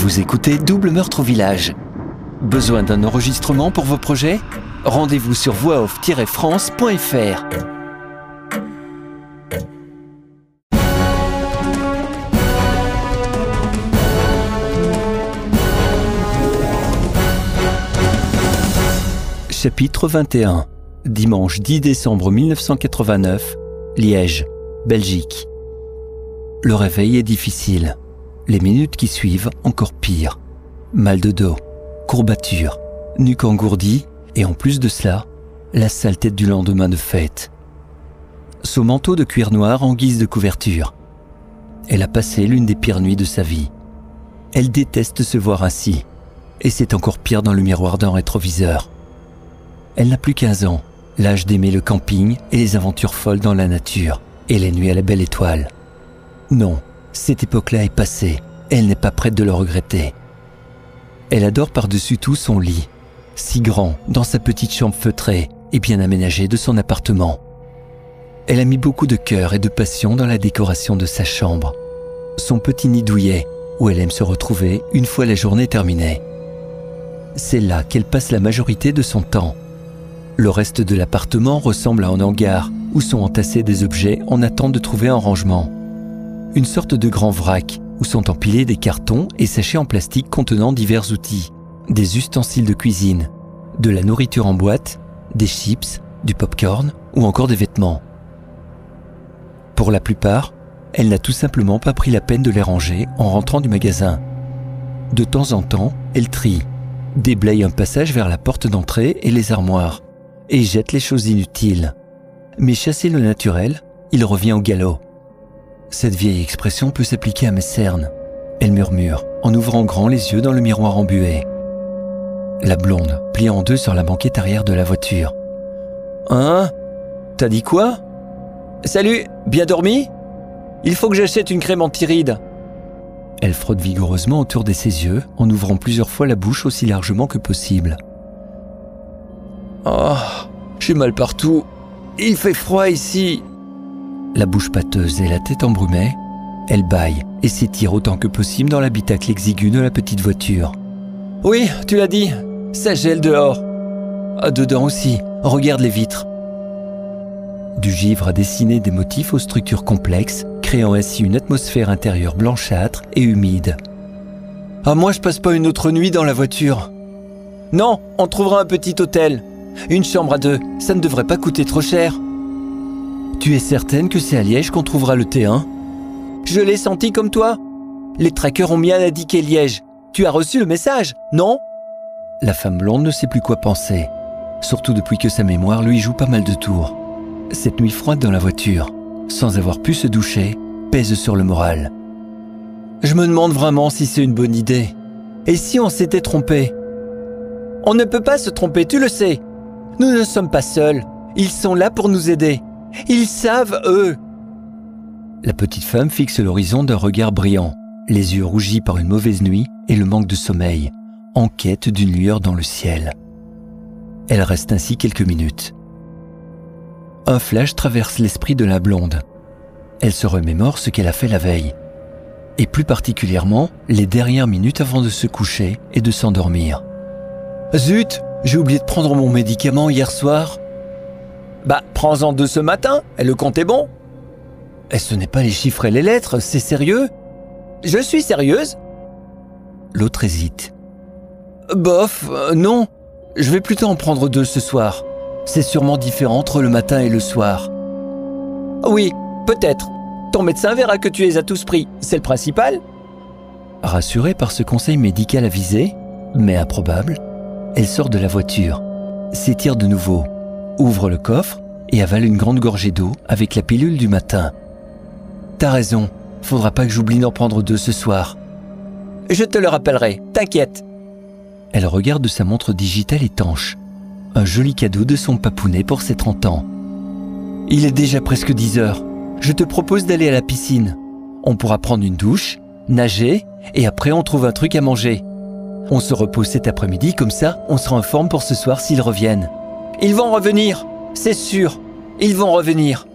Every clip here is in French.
Vous écoutez Double Meurtre au Village. Besoin d'un enregistrement pour vos projets? Rendez-vous sur voixoff-france.fr. Chapitre 21 Dimanche 10 décembre 1989, Liège, Belgique. Le réveil est difficile. Les minutes qui suivent, encore pire. Mal de dos, courbature, nuque engourdie et en plus de cela, la sale tête du lendemain de fête. Son manteau de cuir noir en guise de couverture. Elle a passé l'une des pires nuits de sa vie. Elle déteste se voir ainsi, et c'est encore pire dans le miroir d'un rétroviseur. Elle n'a plus 15 ans, l'âge d'aimer le camping et les aventures folles dans la nature, et les nuits à la belle étoile. Non, cette époque-là est passée, elle n'est pas prête de le regretter. Elle adore par-dessus tout son lit, si grand, dans sa petite chambre feutrée et bien aménagée de son appartement. Elle a mis beaucoup de cœur et de passion dans la décoration de sa chambre, son petit nid douillet, où elle aime se retrouver une fois la journée terminée. C'est là qu'elle passe la majorité de son temps. Le reste de l'appartement ressemble à un hangar où sont entassés des objets en attente de trouver un rangement. Une sorte de grand vrac où sont empilés des cartons et sachets en plastique contenant divers outils, des ustensiles de cuisine, de la nourriture en boîte, des chips, du popcorn ou encore des vêtements. Pour la plupart, elle n'a tout simplement pas pris la peine de les ranger en rentrant du magasin. De temps en temps, elle trie, déblaye un passage vers la porte d'entrée et les armoires, et jette les choses inutiles. Mais chasser le naturel, il revient au galop. Cette vieille expression peut s'appliquer à mes cernes. Elle murmure, en ouvrant grand les yeux dans le miroir embué. La blonde, pliée en deux sur la banquette arrière de la voiture. Hein? T'as dit quoi? Salut, bien dormi? Il faut que j'achète une crème antiride. Elle frotte vigoureusement autour de ses yeux en ouvrant plusieurs fois la bouche aussi largement que possible. Oh, j'ai mal partout. Il fait froid ici. La bouche pâteuse et la tête embrumée, elle baille et s'étire autant que possible dans l'habitacle exigu de la petite voiture. Oui, tu l'as dit, ça gèle dehors. Ah, dedans aussi, regarde les vitres. Du givre a dessiné des motifs aux structures complexes, créant ainsi une atmosphère intérieure blanchâtre et humide. Ah, moi je passe pas une autre nuit dans la voiture. Non, on trouvera un petit hôtel. Une chambre à deux, ça ne devrait pas coûter trop cher. Tu es certaine que c'est à Liège qu'on trouvera le T1 Je l'ai senti comme toi. Les trackers ont bien indiqué Liège. Tu as reçu le message, non? La femme blonde ne sait plus quoi penser, surtout depuis que sa mémoire lui joue pas mal de tours. Cette nuit froide dans la voiture, sans avoir pu se doucher, pèse sur le moral. Je me demande vraiment si c'est une bonne idée. Et si on s'était trompé? On ne peut pas se tromper, tu le sais. Nous ne sommes pas seuls. Ils sont là pour nous aider. Ils savent, eux. La petite femme fixe l'horizon d'un regard brillant, les yeux rougis par une mauvaise nuit et le manque de sommeil en quête d'une lueur dans le ciel. Elle reste ainsi quelques minutes. Un flash traverse l'esprit de la blonde. Elle se remémore ce qu'elle a fait la veille, et plus particulièrement les dernières minutes avant de se coucher et de s'endormir. Zut, j'ai oublié de prendre mon médicament hier soir. Bah, prends-en deux ce matin, et le compte est bon. Et ce n'est pas les chiffres et les lettres, c'est sérieux Je suis sérieuse L'autre hésite. Bof, euh, non. Je vais plutôt en prendre deux ce soir. C'est sûrement différent entre le matin et le soir. Oui, peut-être. Ton médecin verra que tu es à tous prix. C'est le principal. Rassurée par ce conseil médical avisé, mais improbable, elle sort de la voiture, s'étire de nouveau, ouvre le coffre et avale une grande gorgée d'eau avec la pilule du matin. T'as raison, faudra pas que j'oublie d'en prendre deux ce soir. Je te le rappellerai, t'inquiète. Elle regarde sa montre digitale étanche. Un joli cadeau de son papounet pour ses 30 ans. Il est déjà presque 10 heures. Je te propose d'aller à la piscine. On pourra prendre une douche, nager, et après on trouve un truc à manger. On se repose cet après-midi, comme ça on sera en forme pour ce soir s'ils reviennent. Ils vont revenir, c'est sûr. Ils vont revenir.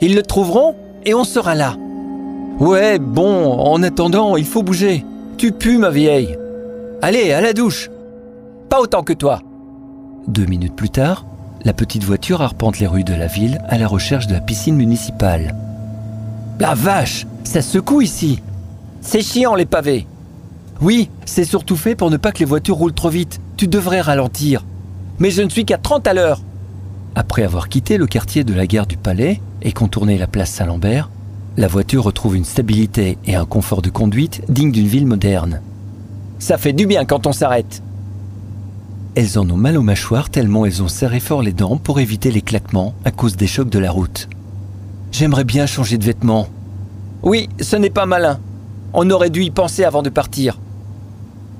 Ils le trouveront et on sera là. Ouais, bon, en attendant, il faut bouger. Tu pues, ma vieille. Allez, à la douche. Pas autant que toi. Deux minutes plus tard, la petite voiture arpente les rues de la ville à la recherche de la piscine municipale. La vache, ça secoue ici. C'est chiant les pavés. Oui, c'est surtout fait pour ne pas que les voitures roulent trop vite. Tu devrais ralentir. Mais je ne suis qu'à 30 à l'heure. Après avoir quitté le quartier de la gare du Palais et contourné la place Saint-Lambert, la voiture retrouve une stabilité et un confort de conduite digne d'une ville moderne. Ça fait du bien quand on s'arrête. Elles en ont mal aux mâchoires tellement elles ont serré fort les dents pour éviter les claquements à cause des chocs de la route. J'aimerais bien changer de vêtements. Oui, ce n'est pas malin. On aurait dû y penser avant de partir.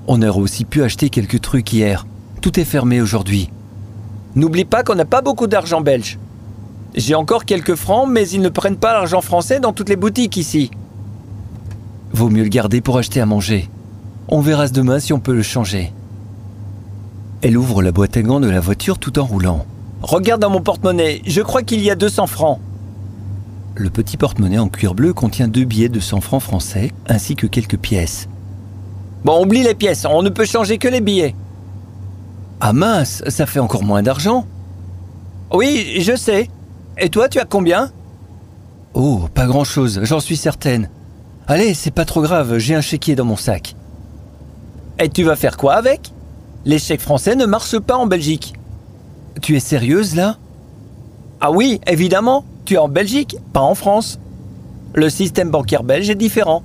On aurait aussi pu acheter quelques trucs hier. Tout est fermé aujourd'hui. N'oublie pas qu'on n'a pas beaucoup d'argent belge. J'ai encore quelques francs, mais ils ne prennent pas l'argent français dans toutes les boutiques ici. Vaut mieux le garder pour acheter à manger. On verra ce demain si on peut le changer. Elle ouvre la boîte à gants de la voiture tout en roulant. Regarde dans mon porte-monnaie, je crois qu'il y a 200 francs. Le petit porte-monnaie en cuir bleu contient deux billets de 100 francs français ainsi que quelques pièces. Bon, oublie les pièces, on ne peut changer que les billets. Ah mince, ça fait encore moins d'argent. Oui, je sais. Et toi, tu as combien? Oh, pas grand-chose, j'en suis certaine. Allez, c'est pas trop grave, j'ai un chéquier dans mon sac. Et tu vas faire quoi avec? Les chèques français ne marchent pas en Belgique. Tu es sérieuse là? Ah oui, évidemment, tu es en Belgique, pas en France. Le système bancaire belge est différent.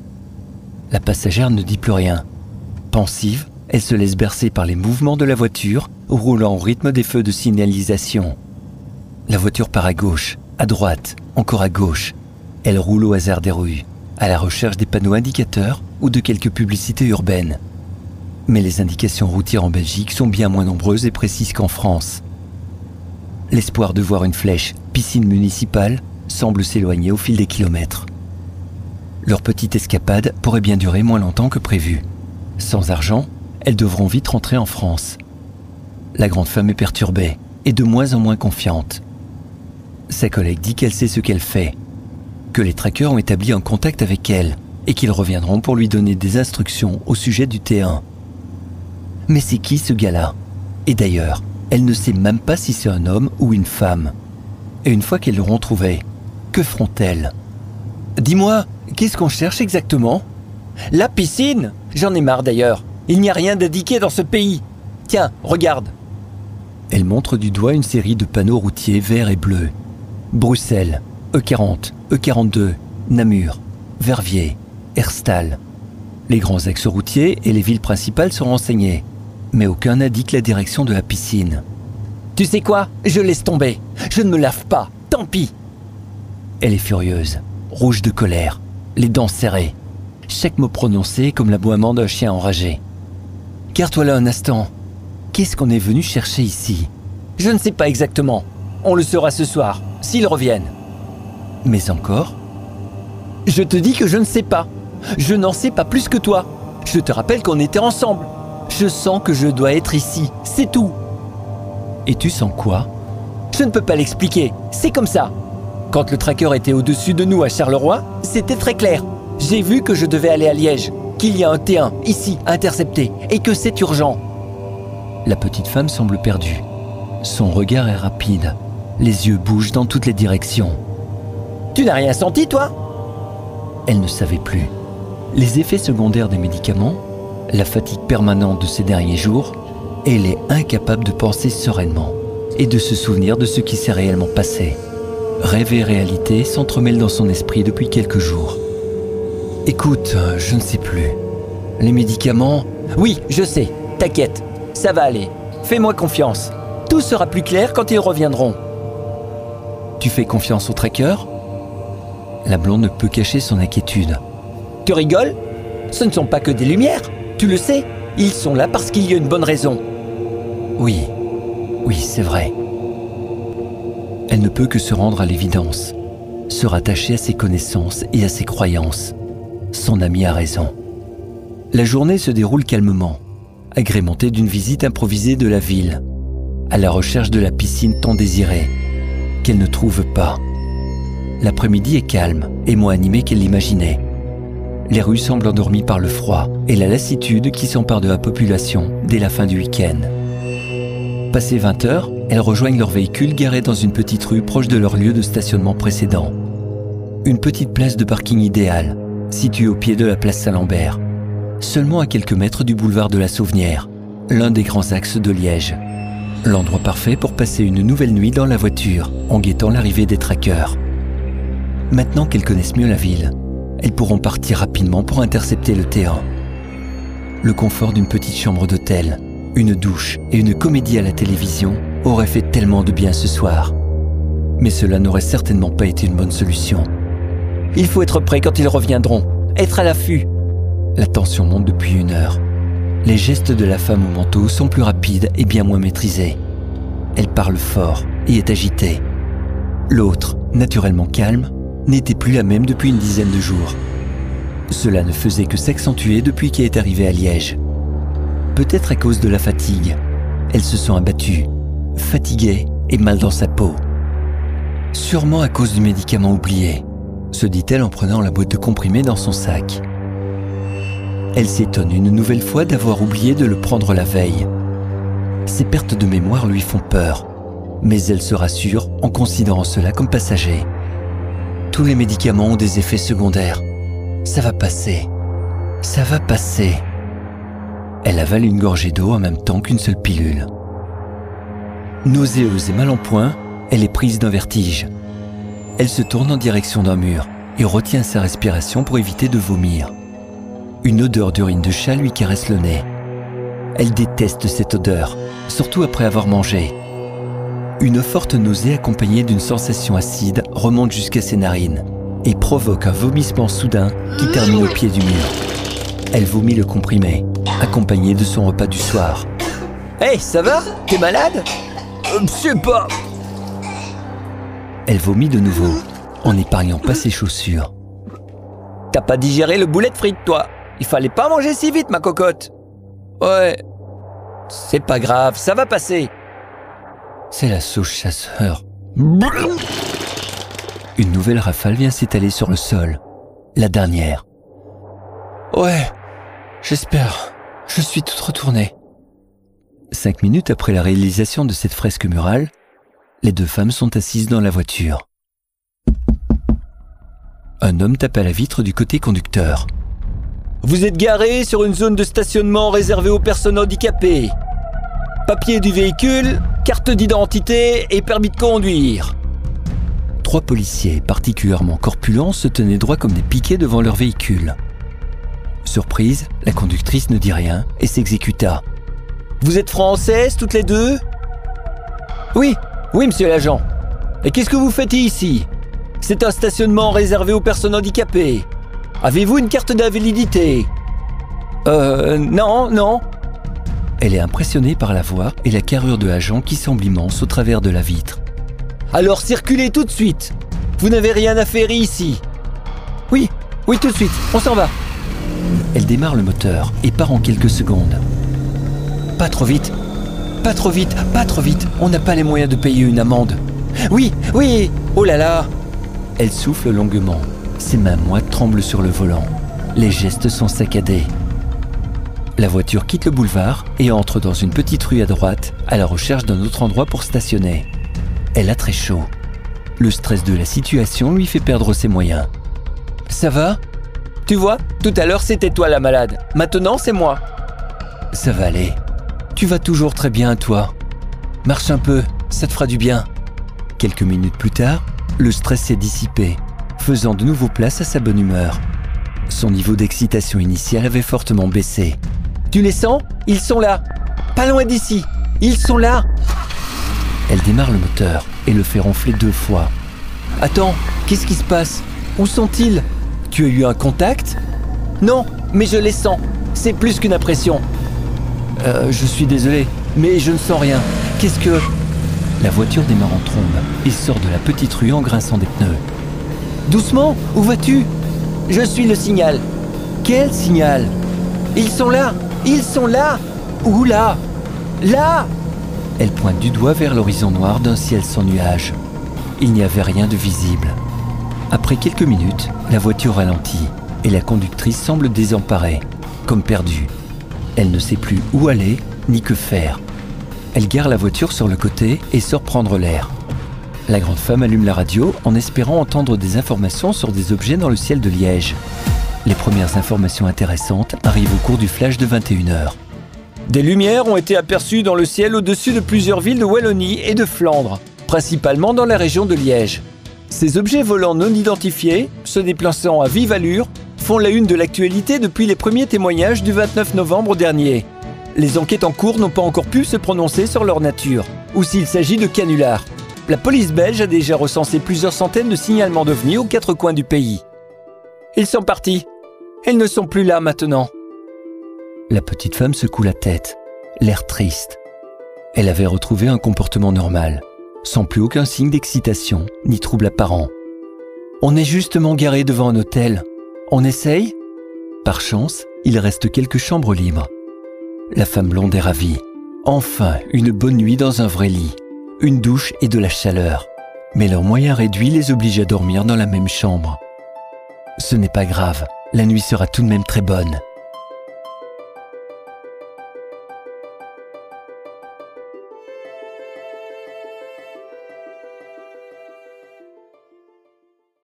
La passagère ne dit plus rien. Pensive, elle se laisse bercer par les mouvements de la voiture, roulant au rythme des feux de signalisation. La voiture part à gauche, à droite, encore à gauche. Elle roule au hasard des rues, à la recherche des panneaux indicateurs ou de quelques publicités urbaines. Mais les indications routières en Belgique sont bien moins nombreuses et précises qu'en France. L'espoir de voir une flèche, piscine municipale, semble s'éloigner au fil des kilomètres. Leur petite escapade pourrait bien durer moins longtemps que prévu. Sans argent, elles devront vite rentrer en France. La grande femme est perturbée et de moins en moins confiante. Sa collègue dit qu'elle sait ce qu'elle fait, que les traqueurs ont établi un contact avec elle et qu'ils reviendront pour lui donner des instructions au sujet du T1. Mais c'est qui ce gars-là? Et d'ailleurs, elle ne sait même pas si c'est un homme ou une femme. Et une fois qu'elles l'auront trouvé, que feront-elles? Dis-moi, qu'est-ce qu'on cherche exactement? La piscine J'en ai marre d'ailleurs. Il n'y a rien d'indiqué dans ce pays. Tiens, regarde. Elle montre du doigt une série de panneaux routiers verts et bleus. Bruxelles, E40, E42, Namur, Verviers, Herstal. Les grands axes routiers et les villes principales sont renseignés, mais aucun n'indique la direction de la piscine. Tu sais quoi? Je laisse tomber. Je ne me lave pas. Tant pis. Elle est furieuse, rouge de colère, les dents serrées. Chaque mot prononcé comme l'aboiement d'un chien enragé. Garde-toi là un instant. Qu'est-ce qu'on est venu chercher ici? Je ne sais pas exactement. On le saura ce soir, s'ils reviennent. Mais encore? Je te dis que je ne sais pas. Je n'en sais pas plus que toi. Je te rappelle qu'on était ensemble. Je sens que je dois être ici, c'est tout. Et tu sens quoi? Je ne peux pas l'expliquer, c'est comme ça. Quand le tracker était au-dessus de nous à Charleroi, c'était très clair. J'ai vu que je devais aller à Liège, qu'il y a un T1 ici intercepté et que c'est urgent. La petite femme semble perdue. Son regard est rapide. Les yeux bougent dans toutes les directions. Tu n'as rien senti, toi? Elle ne savait plus. Les effets secondaires des médicaments, la fatigue permanente de ces derniers jours, elle est incapable de penser sereinement et de se souvenir de ce qui s'est réellement passé. Rêve et réalité s'entremêlent dans son esprit depuis quelques jours. Écoute, je ne sais plus. Les médicaments Oui, je sais, t'inquiète, ça va aller. Fais-moi confiance. Tout sera plus clair quand ils reviendront. Tu fais confiance au tracker? La blonde ne peut cacher son inquiétude. Tu rigoles? Ce ne sont pas que des lumières, tu le sais. Ils sont là parce qu'il y a une bonne raison. Oui, oui, c'est vrai. Elle ne peut que se rendre à l'évidence, se rattacher à ses connaissances et à ses croyances. Son ami a raison. La journée se déroule calmement, agrémentée d'une visite improvisée de la ville, à la recherche de la piscine tant désirée, qu'elle ne trouve pas. L'après-midi est calme et moins animé qu'elle l'imaginait. les rues semblent endormies par le froid et la lassitude qui s'empare de la population dès la fin du week-end. Passé 20 heures, elles rejoignent leur véhicule garé dans une petite rue proche de leur lieu de stationnement précédent. Une petite place de parking idéale, située au pied de la place Saint-Lambert, seulement à quelques mètres du boulevard de la Sauvenière, l'un des grands axes de Liège. L'endroit parfait pour passer une nouvelle nuit dans la voiture, en guettant l'arrivée des traqueurs. Maintenant qu'elles connaissent mieux la ville, elles pourront partir rapidement pour intercepter le T1. Le confort d'une petite chambre d'hôtel, une douche et une comédie à la télévision auraient fait tellement de bien ce soir. Mais cela n'aurait certainement pas été une bonne solution. Il faut être prêt quand ils reviendront, être à l'affût. La tension monte depuis une heure. Les gestes de la femme au manteau sont plus rapides et bien moins maîtrisés. Elle parle fort et est agitée. L'autre, naturellement calme, n'était plus la même depuis une dizaine de jours. Cela ne faisait que s'accentuer depuis qu'elle est arrivée à Liège. Peut-être à cause de la fatigue. Elle se sent abattue, fatiguée et mal dans sa peau. Sûrement à cause du médicament oublié, se dit-elle en prenant la boîte de comprimés dans son sac. Elle s'étonne une nouvelle fois d'avoir oublié de le prendre la veille. Ses pertes de mémoire lui font peur, mais elle se rassure en considérant cela comme passager. Tous les médicaments ont des effets secondaires. Ça va passer. Ça va passer. Elle avale une gorgée d'eau en même temps qu'une seule pilule. Nauséeuse et mal en point, elle est prise d'un vertige. Elle se tourne en direction d'un mur et retient sa respiration pour éviter de vomir. Une odeur d'urine de chat lui caresse le nez. Elle déteste cette odeur, surtout après avoir mangé. Une forte nausée accompagnée d'une sensation acide remonte jusqu'à ses narines et provoque un vomissement soudain qui termine au pied du mur. Elle vomit le comprimé, accompagné de son repas du soir. Hey, ça va? T'es malade? Euh, Je sais pas. Elle vomit de nouveau, en n'épargnant pas ses chaussures. T'as pas digéré le boulet de frites, toi? Il fallait pas manger si vite, ma cocotte. Ouais. C'est pas grave, ça va passer. C'est la sauce chasseur. Une nouvelle rafale vient s'étaler sur le sol. La dernière. Ouais, j'espère. Je suis toute retournée. Cinq minutes après la réalisation de cette fresque murale, les deux femmes sont assises dans la voiture. Un homme tape à la vitre du côté conducteur. Vous êtes garé sur une zone de stationnement réservée aux personnes handicapées. Papier du véhicule, carte d'identité et permis de conduire. Trois policiers particulièrement corpulents se tenaient droit comme des piquets devant leur véhicule. Surprise, la conductrice ne dit rien et s'exécuta. Vous êtes françaises toutes les deux? Oui, oui, monsieur l'agent. Et qu'est-ce que vous faites ici? C'est un stationnement réservé aux personnes handicapées. Avez-vous une carte d'invalidité? Euh, non, non. Elle est impressionnée par la voix et la carrure de l'agent qui semble immense au travers de la vitre. Alors circulez tout de suite. Vous n'avez rien à faire ici. Oui, oui, tout de suite. On s'en va. Elle démarre le moteur et part en quelques secondes. Pas trop vite. Pas trop vite, pas trop vite. On n'a pas les moyens de payer une amende. Oui, oui. Oh là là. Elle souffle longuement. Ses mains moites tremblent sur le volant. Les gestes sont saccadés. La voiture quitte le boulevard et entre dans une petite rue à droite à la recherche d'un autre endroit pour stationner. Elle a très chaud. Le stress de la situation lui fait perdre ses moyens. Ça va? Tu vois, tout à l'heure c'était toi la malade. Maintenant c'est moi. Ça va aller. Tu vas toujours très bien, toi. Marche un peu, ça te fera du bien. Quelques minutes plus tard, le stress s'est dissipé, faisant de nouveau place à sa bonne humeur. Son niveau d'excitation initiale avait fortement baissé. Tu les sens? Ils sont là. Pas loin d'ici. Ils sont là. Elle démarre le moteur et le fait ronfler deux fois. Attends, qu'est-ce qui se passe? Où sont-ils? Tu as eu un contact? Non, mais je les sens. C'est plus qu'une impression. Euh, je suis désolé, mais je ne sens rien. Qu'est-ce que... La voiture démarre en trombe et sort de la petite rue en grinçant des pneus. Doucement, où vas-tu? Je suis le signal. Quel signal? Ils sont là Ils sont là Où là? Là? Elle pointe du doigt vers l'horizon noir d'un ciel sans nuages. Il n'y avait rien de visible. Après quelques minutes, la voiture ralentit et la conductrice semble désemparée, comme perdue. Elle ne sait plus où aller ni que faire. Elle gare la voiture sur le côté et sort prendre l'air. La grande femme allume la radio en espérant entendre des informations sur des objets dans le ciel de Liège. Les premières informations intéressantes arrivent au cours du flash de 21h. Des lumières ont été aperçues dans le ciel au-dessus de plusieurs villes de Wallonie et de Flandre, principalement dans la région de Liège. Ces objets volants non identifiés, se déplaçant à vive allure, la une de l'actualité depuis les premiers témoignages du 29 novembre dernier. Les enquêtes en cours n'ont pas encore pu se prononcer sur leur nature, ou s'il s'agit de canulars. La police belge a déjà recensé plusieurs centaines de signalements d'ovnis aux quatre coins du pays. Ils sont partis. Ils ne sont plus là maintenant. La petite femme secoue la tête, l'air triste. Elle avait retrouvé un comportement normal, sans plus aucun signe d'excitation ni trouble apparent. On est justement garé devant un hôtel. On essaye? Par chance, il reste quelques chambres libres. La femme blonde est ravie. Enfin, une bonne nuit dans un vrai lit, une douche et de la chaleur. Mais leurs moyens réduits les obligent à dormir dans la même chambre. Ce n'est pas grave, la nuit sera tout de même très bonne.